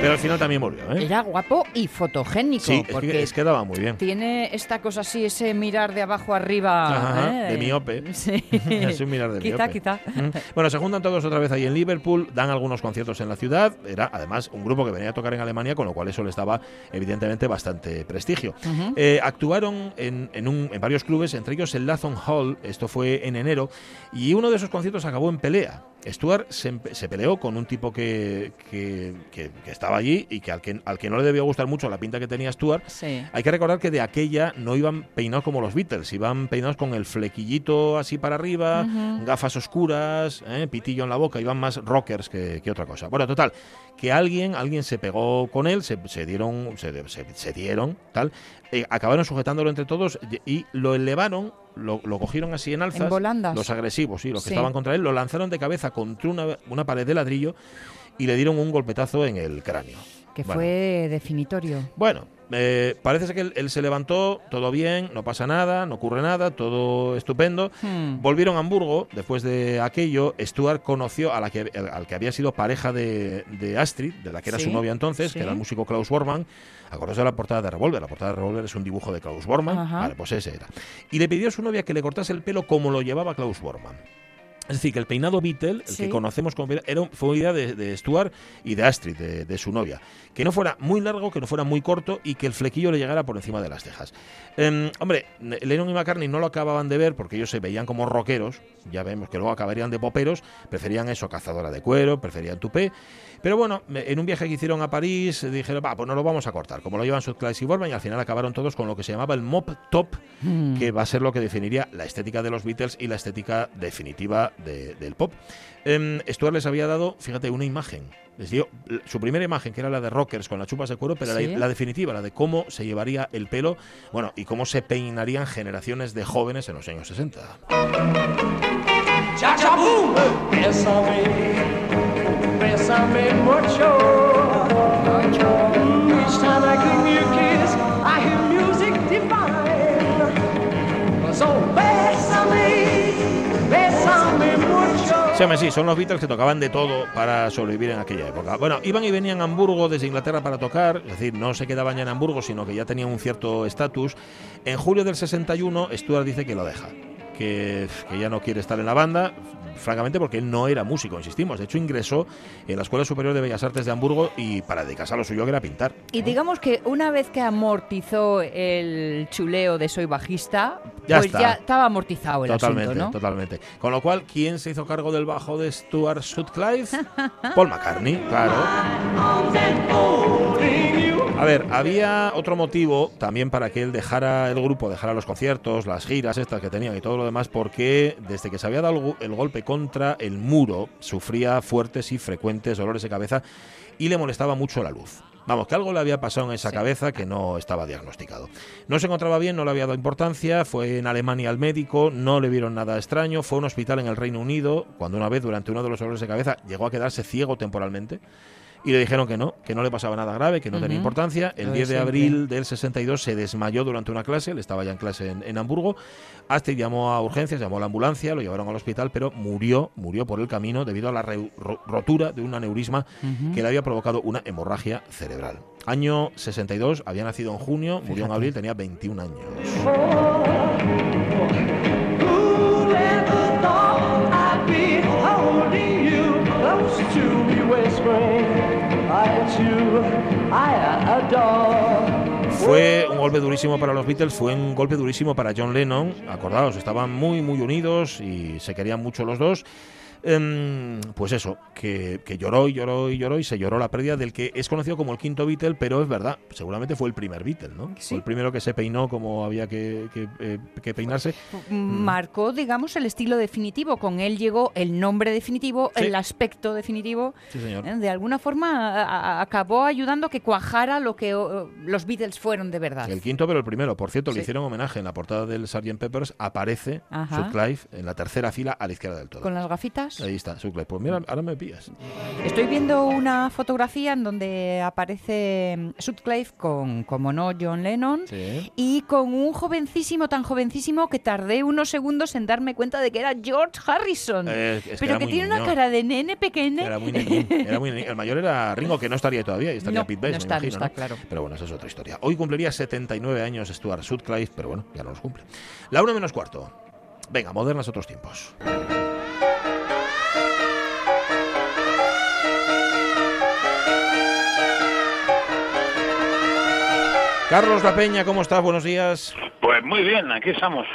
Pero al final también volvió, ¿eh? Era guapo y fotogénico, Sí, es porque que, es que daba muy bien. tiene esta cosa así, ese mirar de abajo arriba. Ajá, ¿eh? de miope. Sí. Es un mirar de quizá, miope. quizá. Mm. Bueno, se juntan todos otra vez ahí en Liverpool, dan algunos conciertos en la ciudad. Era además un grupo que venía a tocar en Alemania, con lo cual eso les daba evidentemente bastante prestigio. Eh, actuaron en, en un- en varios clubes, entre ellos el Latham Hall, esto fue en enero, y uno de esos conciertos acabó en pelea. Stuart se, peleó con un tipo que, que- que- que estaba allí y que al, que al que no le debió gustar mucho la pinta que tenía Stuart. Sí. Hay que recordar que de aquella no iban peinados como los Beatles, iban peinados con el flequillito así para arriba, gafas oscuras, ¿eh? pitillo en la boca, iban más rockers que, que otra cosa. Bueno, total, que alguien, alguien se pegó con él, se, se dieron, se, se- se dieron, tal, eh, acabaron sujetándolo entre todos y, lo elevaron, lo, lo cogieron así en alzas, En los agresivos, sí, los que Sí. estaban contra él, lo lanzaron de cabeza contra una, una pared de ladrillo y le dieron un golpetazo en el cráneo. Que Bueno. fue definitorio. Bueno, eh, parece ser que él, él se levantó, todo bien, no pasa nada, no ocurre nada, todo estupendo. Hmm. Volvieron a Hamburgo, después de aquello, Stuart conoció a la que, al, que había sido pareja de, de Astrid, de la que era Sí, su novia entonces, sí. que era el músico Klaus Bormann. Acordaos de la portada de Revolver, la portada de Revolver es un dibujo de Klaus Bormann, Ajá. vale, pues ese era. Y le pidió a su novia que le cortase el pelo como lo llevaba Klaus Bormann. Es decir, que el peinado Beatle, el Sí. que conocemos como era, fue una idea de, de Stuart y de Astrid, de, de su novia. Que no fuera muy largo, que no fuera muy corto y que el flequillo le llegara por encima de las cejas. Em, hombre, Lennon y McCartney no lo acababan de ver porque ellos se veían como rockeros. Ya vemos que luego acabarían de poperos. Preferían eso, cazadora de cuero, preferían tupé. Pero bueno, en un viaje que hicieron a París, eh, dijeron, va, pues no lo vamos a cortar. Como lo llevan Sutcliffe y Borman, y al final acabaron todos con lo que se llamaba el mop top, Hmm. que va a ser lo que definiría la estética de los Beatles y la estética definitiva de- del pop. Em, Stuart les había dado, fíjate, una imagen. Les dio su primera imagen, que era la de rockers con las chupas de cuero, pero Sí. la, la definitiva, la de cómo se llevaría el pelo, bueno, y cómo se peinarían generaciones de jóvenes en los años 60. Bésame mucho. Each time I give you a kiss, I hear music divine. So mucho. Sí, sí, son los Beatles que tocaban de todo para sobrevivir en aquella época. Bueno, iban y venían a Hamburgo desde Inglaterra para tocar, es decir, no se quedaban ya en Hamburgo, sino que ya tenían un cierto estatus. En julio del 61, Stuart dice que lo deja, que, que ya no quiere estar en la banda, francamente porque él no era músico, insistimos. De hecho, ingresó en la Escuela Superior de Bellas Artes de Hamburgo y para dedicarse a lo suyo que era pintar. Y digamos que una vez que amortizó el chuleo de soy bajista, Ya pues está. ya estaba amortizado el Totalmente, asunto, ¿no? totalmente. Con lo cual, ¿quién se hizo cargo del bajo de Stuart Sutcliffe? Paul McCartney, claro. A ver, había otro motivo también para que él dejara el grupo, dejara los conciertos, las giras estas que tenían y todo lo demás, porque desde que se había dado el golpe contra el muro, sufría fuertes y frecuentes dolores de cabeza y le molestaba mucho la luz. Vamos, que algo le había pasado en esa Sí. cabeza que no estaba diagnosticado. No se encontraba bien, no le había dado importancia, fue en Alemania al médico, no le vieron nada extraño, fue a un hospital en el Reino Unido, cuando una vez durante uno de los dolores de cabeza llegó a quedarse ciego temporalmente. Y le dijeron que no, que no le pasaba nada grave, que no tenía Ujú. importancia. El Lo de 10 de siempre. abril del 62 se desmayó durante una clase, él estaba ya en clase en, en Hamburgo. Astrid llamó a urgencias, llamó a la ambulancia, lo llevaron al hospital, pero murió, murió por el camino debido a la ro- rotura de un aneurisma Ujú. que le había provocado una hemorragia cerebral. Año 62, había nacido en junio, murió en Fíjate. abril, tenía 21 años. Fue un golpe durísimo para los Beatles, fue un golpe durísimo para John Lennon. Acordaos, estaban muy, muy unidos y se querían mucho los dos. Em, pues eso, que, que lloró y lloró y lloró y se lloró la pérdida del que es conocido como el quinto Beatle, pero es verdad, seguramente fue el primer Beatle, ¿no? Sí. Fue el primero que se peinó como había que, que, eh, que peinarse. Marcó, digamos, el estilo definitivo. Con él llegó el nombre definitivo, Sí. el aspecto definitivo. Sí, señor. ¿eh? De alguna forma a- a- acabó ayudando a que cuajara lo que los Beatles fueron de verdad. El quinto, pero el primero. Por cierto, le hicieron homenaje en la portada del Sgt. Peppers. Aparece. Sutcliffe en la tercera fila a la izquierda del todo. Con las gafitas. Ahí está, Sutcliffe. Pues mira, ahora me pillas. Estoy viendo una fotografía en donde aparece Sutcliffe con, como no, John Lennon. Sí. Y con un jovencísimo, tan jovencísimo que tardé unos segundos en darme cuenta de que era George Harrison. Eh, es que pero que tiene una niño. cara de nene pequeño. Era muy nenín, era muy. El mayor era Ringo, que no estaría todavía, y estaría No, Pete Best, no está, no imagino, está, claro. Pero bueno, esa es otra historia. Hoy cumpliría 79 años Stuart Sutcliffe, pero bueno, ya no los cumple. La una menos cuarto. Venga, modernas otros tiempos. Carlos La Peña, ¿cómo estás? Buenos días. Pues muy bien, aquí estamos.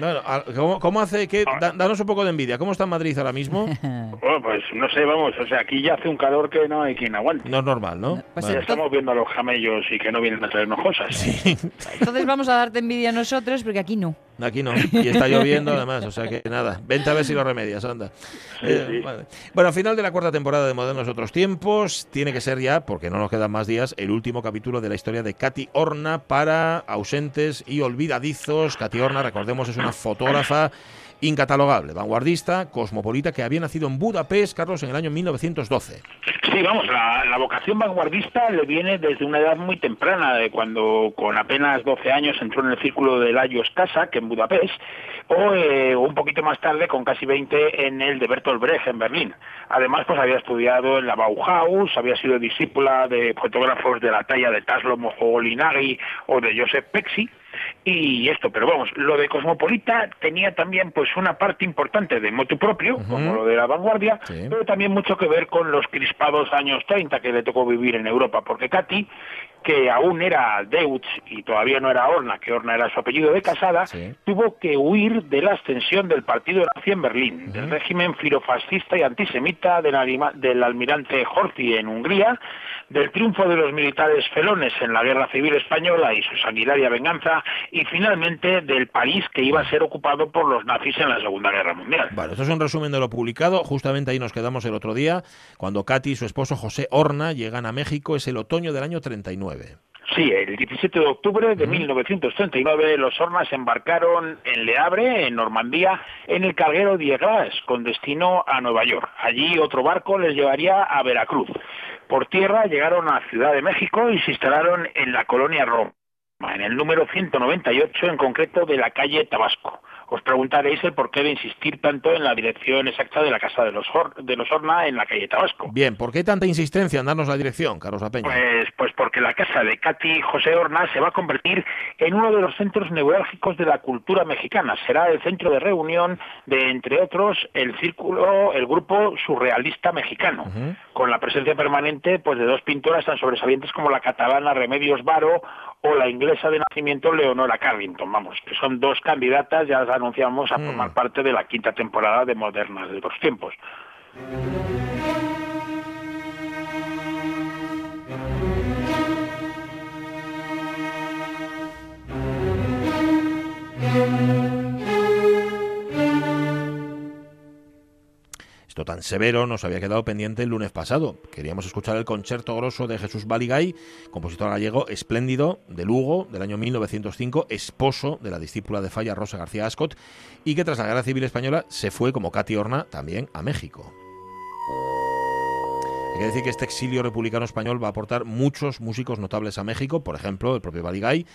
No, no, a- ¿Cómo, cómo hace que... da- danos un poco de envidia. ¿Cómo está Madrid ahora mismo? Bueno, pues no sé, vamos, o sea, aquí ya hace un calor que no hay quien aguante. No es normal, ¿no? Pues Ya Vale. estamos viendo a los camellos y que no vienen a traernos cosas. Entonces vamos a darte envidia a nosotros porque aquí no. Aquí no. Y está lloviendo además, o sea que nada. Vente a ver si lo remedias, anda. Eh, vale. Bueno, al final de la cuarta temporada de Modernos Otros Tiempos, tiene que ser ya, porque no nos quedan más días, el último capítulo de la historia de Katy Horna para ausentes y olvidadizos. Katy Horna, recordemos, es una fotógrafa incatalogable, vanguardista, cosmopolita, que había nacido en Budapest, Carlos, en el año 1912. Sí, vamos, la, vocación vanguardista le viene desde una edad muy temprana, de cuando con apenas 12 años entró en el círculo de Lajos Kazak en Budapest, o eh, un poquito más tarde, con casi 20, en el de Bertolt Brecht en Berlín. Además, pues había estudiado en la Bauhaus, había sido discípula de fotógrafos de la talla de Taslo o de Joseph Pexi, y esto, pero vamos, lo de Cosmopolita tenía también pues una parte importante de motu propio, como lo de la vanguardia, Sí. pero también mucho que ver con los crispados años 30 que le tocó vivir en Europa, porque Katy, que aún era Deutsch y todavía no era Horna, que Horna era su apellido de casada, Sí. tuvo que huir de la ascensión del partido nazi en Berlín, del régimen filofascista y antisemita del, del almirante Horthy en Hungría, del triunfo de los militares felones en la guerra civil española y su sanguinaria venganza, y finalmente del París que iba a ser ocupado por los nazis en la Segunda Guerra Mundial. Vale, esto es un resumen de lo publicado. Justamente ahí nos quedamos el otro día, cuando Katy y su esposo José Horna llegan a México. Es el otoño del año 39. Sí, el 17 de octubre de 1939 los Hornas embarcaron en Le Havre, en Normandía, en el carguero Diegras, con destino a Nueva York. Allí otro barco les llevaría a Veracruz. Por tierra llegaron a Ciudad de México y se instalaron en la colonia Roma, en el número 198 en concreto de la calle Tabasco. Os preguntaréis el porqué de insistir tanto en la dirección exacta de la casa de los, de los Horna en la calle Tabasco. Bien, ¿por qué tanta insistencia en darnos la dirección, Carlos La Peña? Pues, pues porque la casa de Katy José Horna se va a convertir en uno de los centros neurálgicos de la cultura mexicana. Será el centro de reunión de, entre otros, el círculo, el grupo surrealista mexicano, con la presencia permanente pues de dos pintoras tan sobresalientes como la catalana Remedios Varo o la inglesa de nacimiento Leonora Carrington, vamos, que son dos candidatas, ya las anunciamos, a formar parte de la quinta temporada de Modernas de los Tiempos. Esto tan severo nos había quedado pendiente el lunes pasado. Queríamos escuchar el concierto grosso de Jesús Baligay, compositor gallego espléndido de Lugo del año 1905, esposo de la discípula de Falla Rosa García Ascot, y que tras la Guerra Civil Española se fue como Katy Horna también a México. Hay que decir que este exilio republicano español va a aportar muchos músicos notables a México, por ejemplo, el propio Baligay,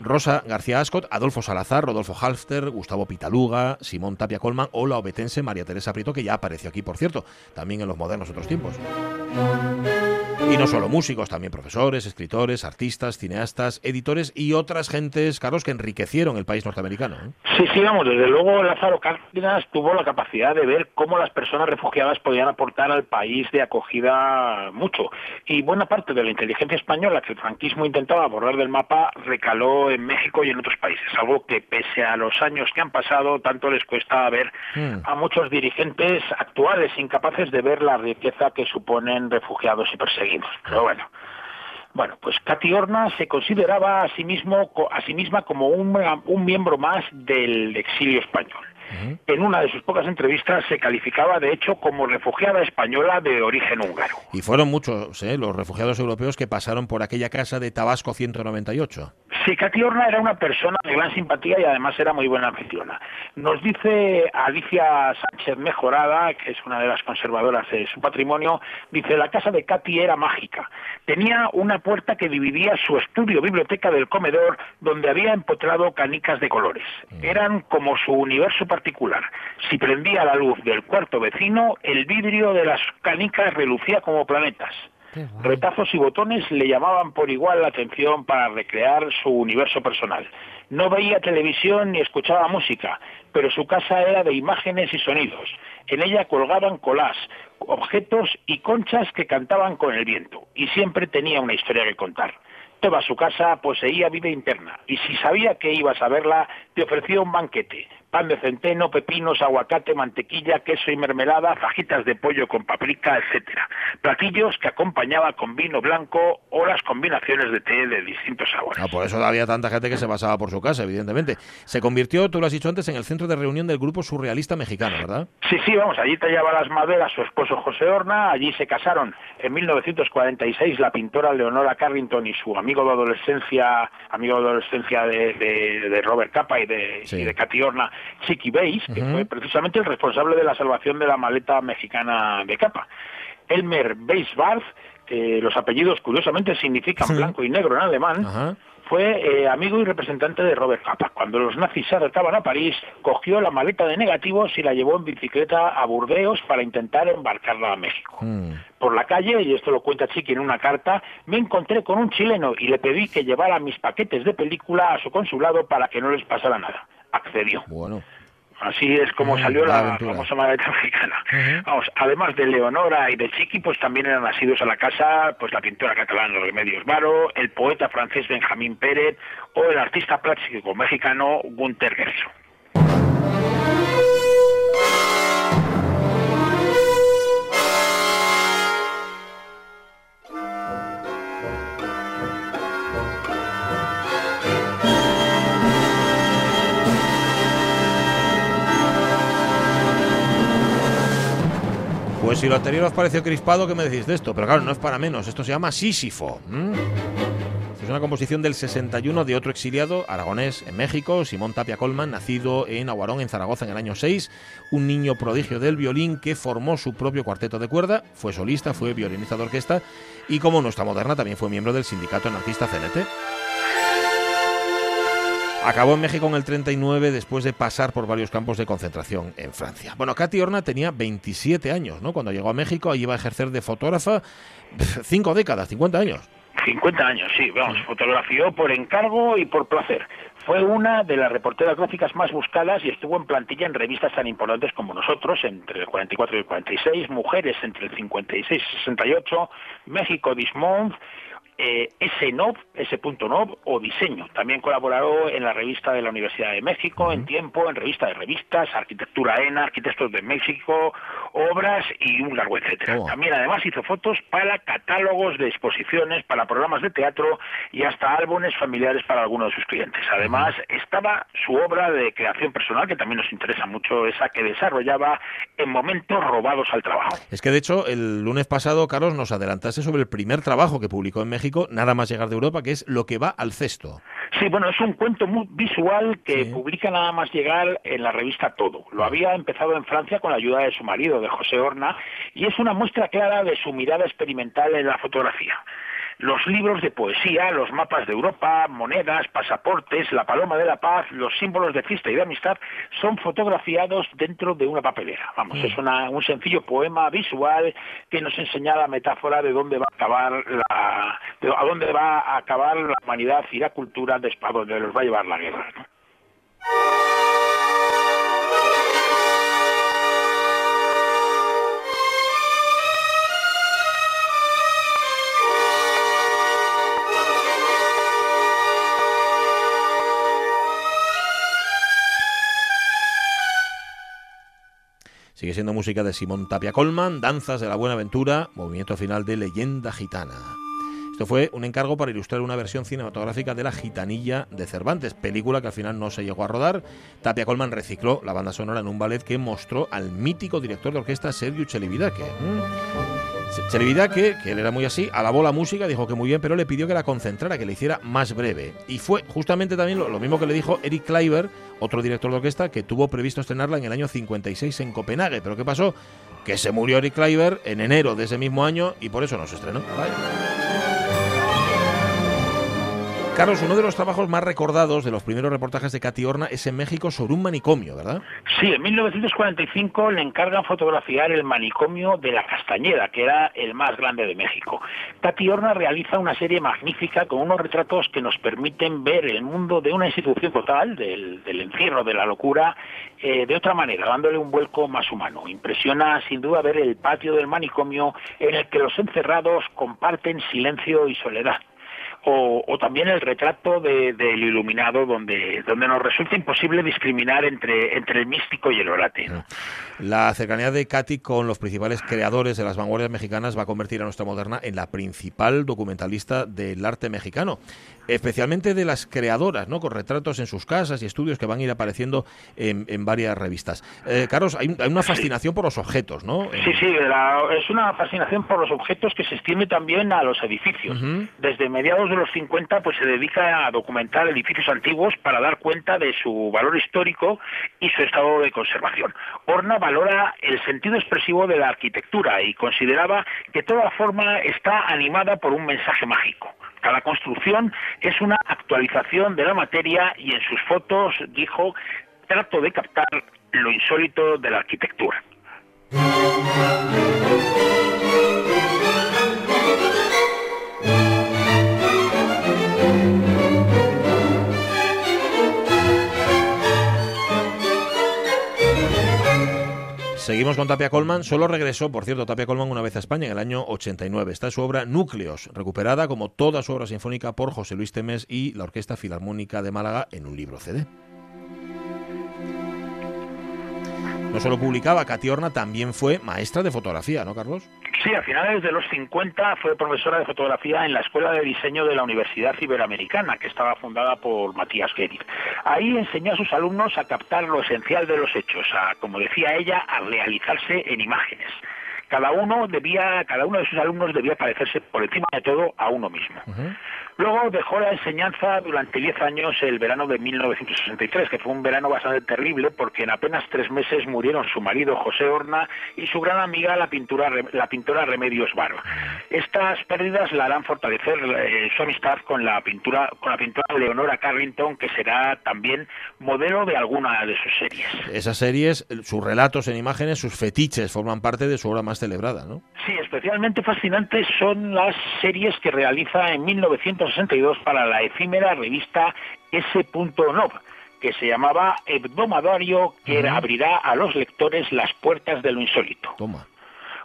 Rosa García Ascot, Adolfo Salazar, Rodolfo Halfter, Gustavo Pitaluga, Simón Tapia Colman o la obetense María Teresa Prieto, que ya apareció aquí, por cierto, también en los modernos otros tiempos. Y no solo músicos, también profesores, escritores, artistas, cineastas, editores y otras gentes, Carlos, que enriquecieron el país norteamericano. ¿eh? Sí, sí, vamos, desde luego Lázaro Cárdenas tuvo la capacidad de ver cómo las personas refugiadas podían aportar al país de acogida mucho. Y buena parte de la inteligencia española que el franquismo intentaba borrar del mapa recaló en México y en otros países, algo que pese a los años que han pasado, tanto les cuesta ver Hmm. a muchos dirigentes actuales incapaces de ver la riqueza que suponen refugiados y perseguidos. Pero bueno. Bueno, pues Katy Horna se consideraba a sí, mismo, a sí misma como un miembro más del exilio español. En una de sus pocas entrevistas se calificaba, de hecho, como refugiada española de origen húngaro. Y fueron muchos ¿eh? los refugiados europeos que pasaron por aquella casa de Tabasco 198. Sí, Katy Horna era una persona de gran simpatía y además era muy buena anfitriona. Nos dice Alicia Sánchez Mejorada, que es una de las conservadoras de su patrimonio, dice, la casa de Katy era mágica. Tenía una puerta que dividía su estudio biblioteca del comedor, donde había empotrado canicas de colores. Eran como su universo particular. Si prendía la luz del cuarto vecino, el vidrio de las canicas relucía como planetas. Retazos y botones le llamaban por igual la atención para recrear su universo personal. No veía televisión ni escuchaba música, pero su casa era de imágenes y sonidos. En ella colgaban colás, objetos y conchas que cantaban con el viento, y siempre tenía una historia que contar. Toda su casa poseía vida interna, y si sabía que ibas a verla, te ofrecía un banquete, pan de centeno, pepinos, aguacate, mantequilla, queso y mermelada, fajitas de pollo con paprika, etcétera. Platillos que acompañaba con vino blanco o las combinaciones de té de distintos sabores. Ah, por eso había tanta gente que se pasaba por su casa, evidentemente. Se convirtió, tú lo has dicho antes, en el centro de reunión del grupo surrealista mexicano, ¿verdad? Sí, sí, vamos, allí tallaba las maderas su esposo José Horna, allí se casaron en 1946 la pintora Leonora Carrington y su amigo de adolescencia, amigo de adolescencia de, de- de Robert Capa y de, Sí. y de Katy Horna, Chiqui Bays, que fue precisamente el responsable de la salvación de la maleta mexicana de Capa. Elmer Beisbarth, que los apellidos curiosamente significan Sí. blanco y negro en alemán, fue eh, amigo y representante de Robert Capa. Cuando los nazis se acercaban a París, cogió la maleta de negativos y la llevó en bicicleta a Burdeos para intentar embarcarla a México. Mm. Por la calle, y esto lo cuenta Chiqui en una carta, me encontré con un chileno y le pedí que llevara mis paquetes de película a su consulado para que no les pasara nada. Accedió. Bueno. Así es como salió la aventura. famosa maleta mexicana. Vamos, además de Leonora y de Chiqui, pues también eran nacidos a la casa pues la pintora catalana Remedios Varo, el poeta francés Benjamín Pérez o el artista plástico mexicano Gunter Gerso. Pues si lo anterior os pareció crispado, ¿qué me decís de esto? Pero claro, no es para menos. Esto se llama Sísifo. ¿m? Es una composición del 61 de otro exiliado aragonés en México, Simón Tapia Colman, nacido en Aguarón, en Zaragoza, en el año 6. Un niño prodigio del violín que formó su propio cuarteto de cuerda, fue solista, fue violinista de orquesta y, como nuestra moderna, también fue miembro del sindicato anarquista CNT. Acabó en México en el 39 después de pasar por varios campos de concentración en Francia. Bueno, Katy Horna tenía 27 años, ¿no? Cuando llegó a México, allí iba a ejercer de fotógrafa cinco décadas, 50 años. 50 años, sí, vamos, fotografió por encargo y por placer. Fue una de las reporteras gráficas más buscadas y estuvo en plantilla en revistas tan importantes como nosotros, entre el 44 y el 46, Mujeres entre el 56 y 68, México This Month, eh, S-Nov, S.Nov o Diseño. También colaboró en la revista de la Universidad de México, en Tiempo, en revista de revistas, Arquitectura ENA, Arquitectos de México, Obras y un largo etcétera. Oh. También además hizo fotos para catálogos de exposiciones, para programas de teatro y hasta álbumes familiares para algunos de sus clientes. Además estaba su obra de creación personal, que también nos interesa mucho, esa que desarrollaba en momentos robados al trabajo. Es que de hecho, el lunes pasado, Carlos, nos adelantaste sobre el primer trabajo que publicó en México, nada más llegar de Europa, que es Lo que va al cesto. Sí, bueno, es un cuento muy visual que Sí. publica nada más llegar en la revista Todo. Lo había empezado en Francia con la ayuda de su marido, de José Horna, y es una muestra clara de su mirada experimental en la fotografía. Los libros de poesía, los mapas de Europa, monedas, pasaportes, la paloma de la paz, los símbolos de fiesta y de amistad son fotografiados dentro de una papelera. Vamos, es una- un sencillo poema visual que nos enseña la metáfora de dónde va a acabar la, de a dónde va a acabar la humanidad y la cultura de a donde los va a llevar la guerra. ¿no? Sigue siendo música de Simón Tapia Colman, Danzas de la Buena Aventura, movimiento final de Leyenda Gitana. Esto fue un encargo para ilustrar una versión cinematográfica de La Gitanilla de Cervantes, película que al final no se llegó a rodar. Tapia Colman recicló la banda sonora en un ballet que mostró al mítico director de orquesta Sergio Chelividaque. ¿Mm? Chelividaque, que él era muy así, alabó la música, dijo que muy bien, pero le pidió que la concentrara, que le hiciera más breve. Y fue justamente también lo, lo mismo que le dijo Eric Kleiber, otro director de orquesta, que tuvo previsto estrenarla en el año 56 en Copenhague. Pero ¿qué pasó? Que se murió Eric Kleiber en enero de ese mismo año y por eso no se estrenó. Carlos, uno de los trabajos más recordados de los primeros reportajes de Katy Horna es en México sobre un manicomio, ¿verdad? Sí, en 1945 le encargan fotografiar el manicomio de la Castañeda, que era el más grande de México. Tati Horna realiza una serie magnífica con unos retratos que nos permiten ver el mundo de una institución total, del, del encierro, de la locura, eh, de otra manera, dándole un vuelco más humano. Impresiona sin duda ver el patio del manicomio en el que los encerrados comparten silencio y soledad o, también el retrato de- del iluminado donde, donde nos resulta imposible discriminar entre, entre el místico y el. ¿no? La cercanía de Katy con los principales creadores de las vanguardias mexicanas va a convertir a nuestra moderna en la principal documentalista del arte mexicano, especialmente de las creadoras, ¿no? con retratos en sus casas y estudios que van a ir apareciendo en, en varias revistas. Eh, Carlos, hay, hay una fascinación por los objetos, ¿no? En- Sí, sí, la- es una fascinación por los objetos que se extiende también a los edificios. Desde mediados de los 50 pues se dedica a documentar edificios antiguos para dar cuenta de su valor histórico y su estado de conservación. Horna valora el sentido expresivo de la arquitectura y consideraba que toda forma está animada por un mensaje mágico. Cada construcción es una actualización de la materia y en sus fotos dijo trato de captar lo insólito de la arquitectura. Seguimos con Tapia Colman. Solo regresó, por cierto, Tapia Colman una vez a España en el año 89. Está su obra Núcleos, recuperada como toda su obra sinfónica por José Luis Temes y la Orquesta Filarmónica de Málaga en un libro CD. No solo publicaba, Cati Horna también fue maestra de fotografía, ¿no, Carlos? Sí, a finales de los 50 fue profesora de fotografía en la Escuela de Diseño de la Universidad Iberoamericana, que estaba fundada por Matías Guerin. Ahí enseñó a sus alumnos a captar lo esencial de los hechos, a, como decía ella, a realizarse en imágenes. Cada uno debía, cada uno de sus alumnos debía parecerse por encima de todo a uno mismo. Luego dejó la enseñanza durante 10 años el verano de 1963, que fue un verano bastante terrible porque en apenas tres meses murieron su marido José Horna y su gran amiga la, pintura, la pintora Remedios Varo. Estas pérdidas la harán fortalecer eh, su amistad con la pintura con la pintora Leonora Carrington, que será también modelo de alguna de sus series. Esas series, sus relatos en imágenes, sus fetiches forman parte de su obra más celebrada, ¿no? Sí, especialmente fascinantes son las series que realiza en 1962 para la efímera revista S.Nov, que se llamaba Hebdomadario, que abrirá a los lectores las puertas de lo insólito. Toma.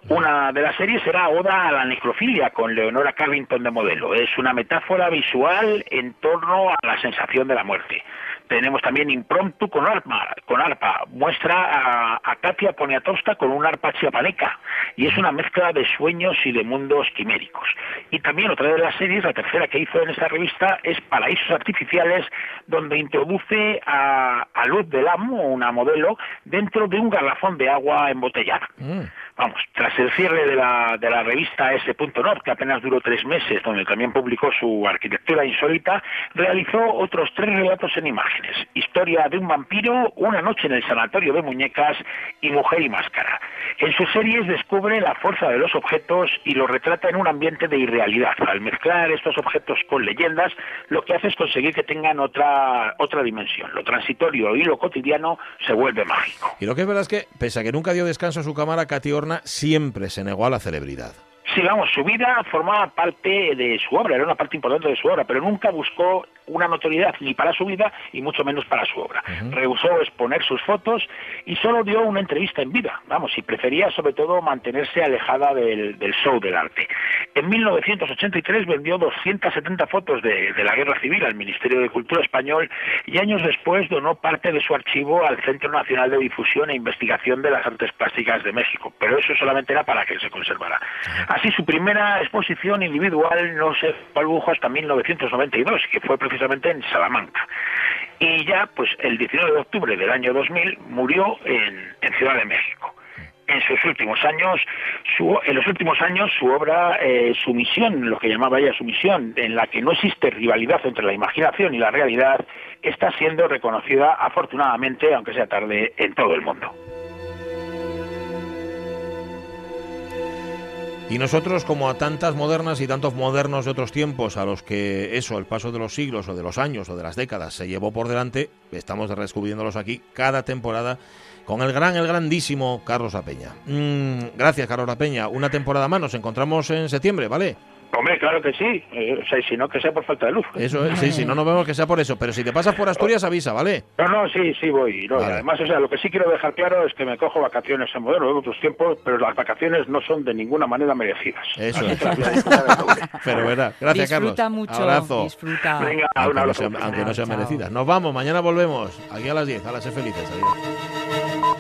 Una de las series será Oda a la necrofilia con Leonora Carrington de modelo. Es una metáfora visual en torno a la sensación de la muerte. Tenemos también Impromptu con arpa, con arpa. muestra a, a Katia Poniatowska con un arpa chiapaneca y es una mezcla de sueños y de mundos quiméricos. Y también otra de las series, la tercera que hizo en esta revista, es Paraísos Artificiales, donde introduce a, a Luz del Amo, una modelo, dentro de un garrafón de agua embotellada. Mm. Vamos, tras el cierre de la, de la revista S.Nord, que apenas duró tres meses, donde también publicó su arquitectura insólita, realizó otros tres relatos en imágenes. Historia de un vampiro, Una noche en el sanatorio de muñecas y Mujer y máscara. En sus series descubre la fuerza de los objetos y los retrata en un ambiente de irrealidad. Al mezclar estos objetos con leyendas, lo que hace es conseguir que tengan otra, otra dimensión. Lo transitorio y lo cotidiano se vuelve mágico. Y lo que es verdad es que, pese a que nunca dio descanso a su cámara, Katy Siempre se negó a la celebridad. Sí, vamos, su vida formaba parte de su obra, era una parte importante de su obra, pero nunca buscó una notoriedad ni para su vida y mucho menos para su obra. Rehusó exponer sus fotos y solo dio una entrevista en vida, vamos, y prefería sobre todo mantenerse alejada del, del show del arte. En 1983 vendió 270 fotos de, de la Guerra Civil al Ministerio de Cultura español y años después donó parte de su archivo al Centro Nacional de Difusión e Investigación de las Artes Plásticas de México, pero eso solamente era para que se conservara. Así, su primera exposición individual no se produjo hasta 1992, que fue precisamente en Salamanca. Y ya, pues, el 19 de octubre del año 2000 murió en, en Ciudad de México. En sus últimos años, su- en los últimos años, su obra, eh, su misión, lo que llamaba ella su misión, en la que no existe rivalidad entre la imaginación y la realidad, está siendo reconocida afortunadamente, aunque sea tarde, en todo el mundo. Y nosotros, como a tantas modernas y tantos modernos de otros tiempos, a los que eso, el paso de los siglos o de los años o de las décadas se llevó por delante, estamos descubriéndolos aquí cada temporada con el gran, el grandísimo Carlos Apeña. Mm, gracias, Carlos Apeña. Una temporada más, nos encontramos en septiembre, ¿vale? Hombre, claro que sí. Eh, o sea, si no, que sea por falta de luz. Eso es, sí, sí, no nos vemos que sea por eso, pero si te pasas por Asturias, avisa, ¿vale? No, no, sí, sí voy. No, Vale. además, o sea, lo que sí quiero dejar claro es que me cojo vacaciones en modelo de otros tiempos, pero las vacaciones no son de ninguna manera merecidas. Eso Así es. Pero verá, gracias, disfruta Carlos. mucho, Abrazo. disfruta. Venga, un Aunque no, sean, aunque no sean merecidas. Nos vamos, mañana volvemos. Aquí a las 10, a las felices. Adiós.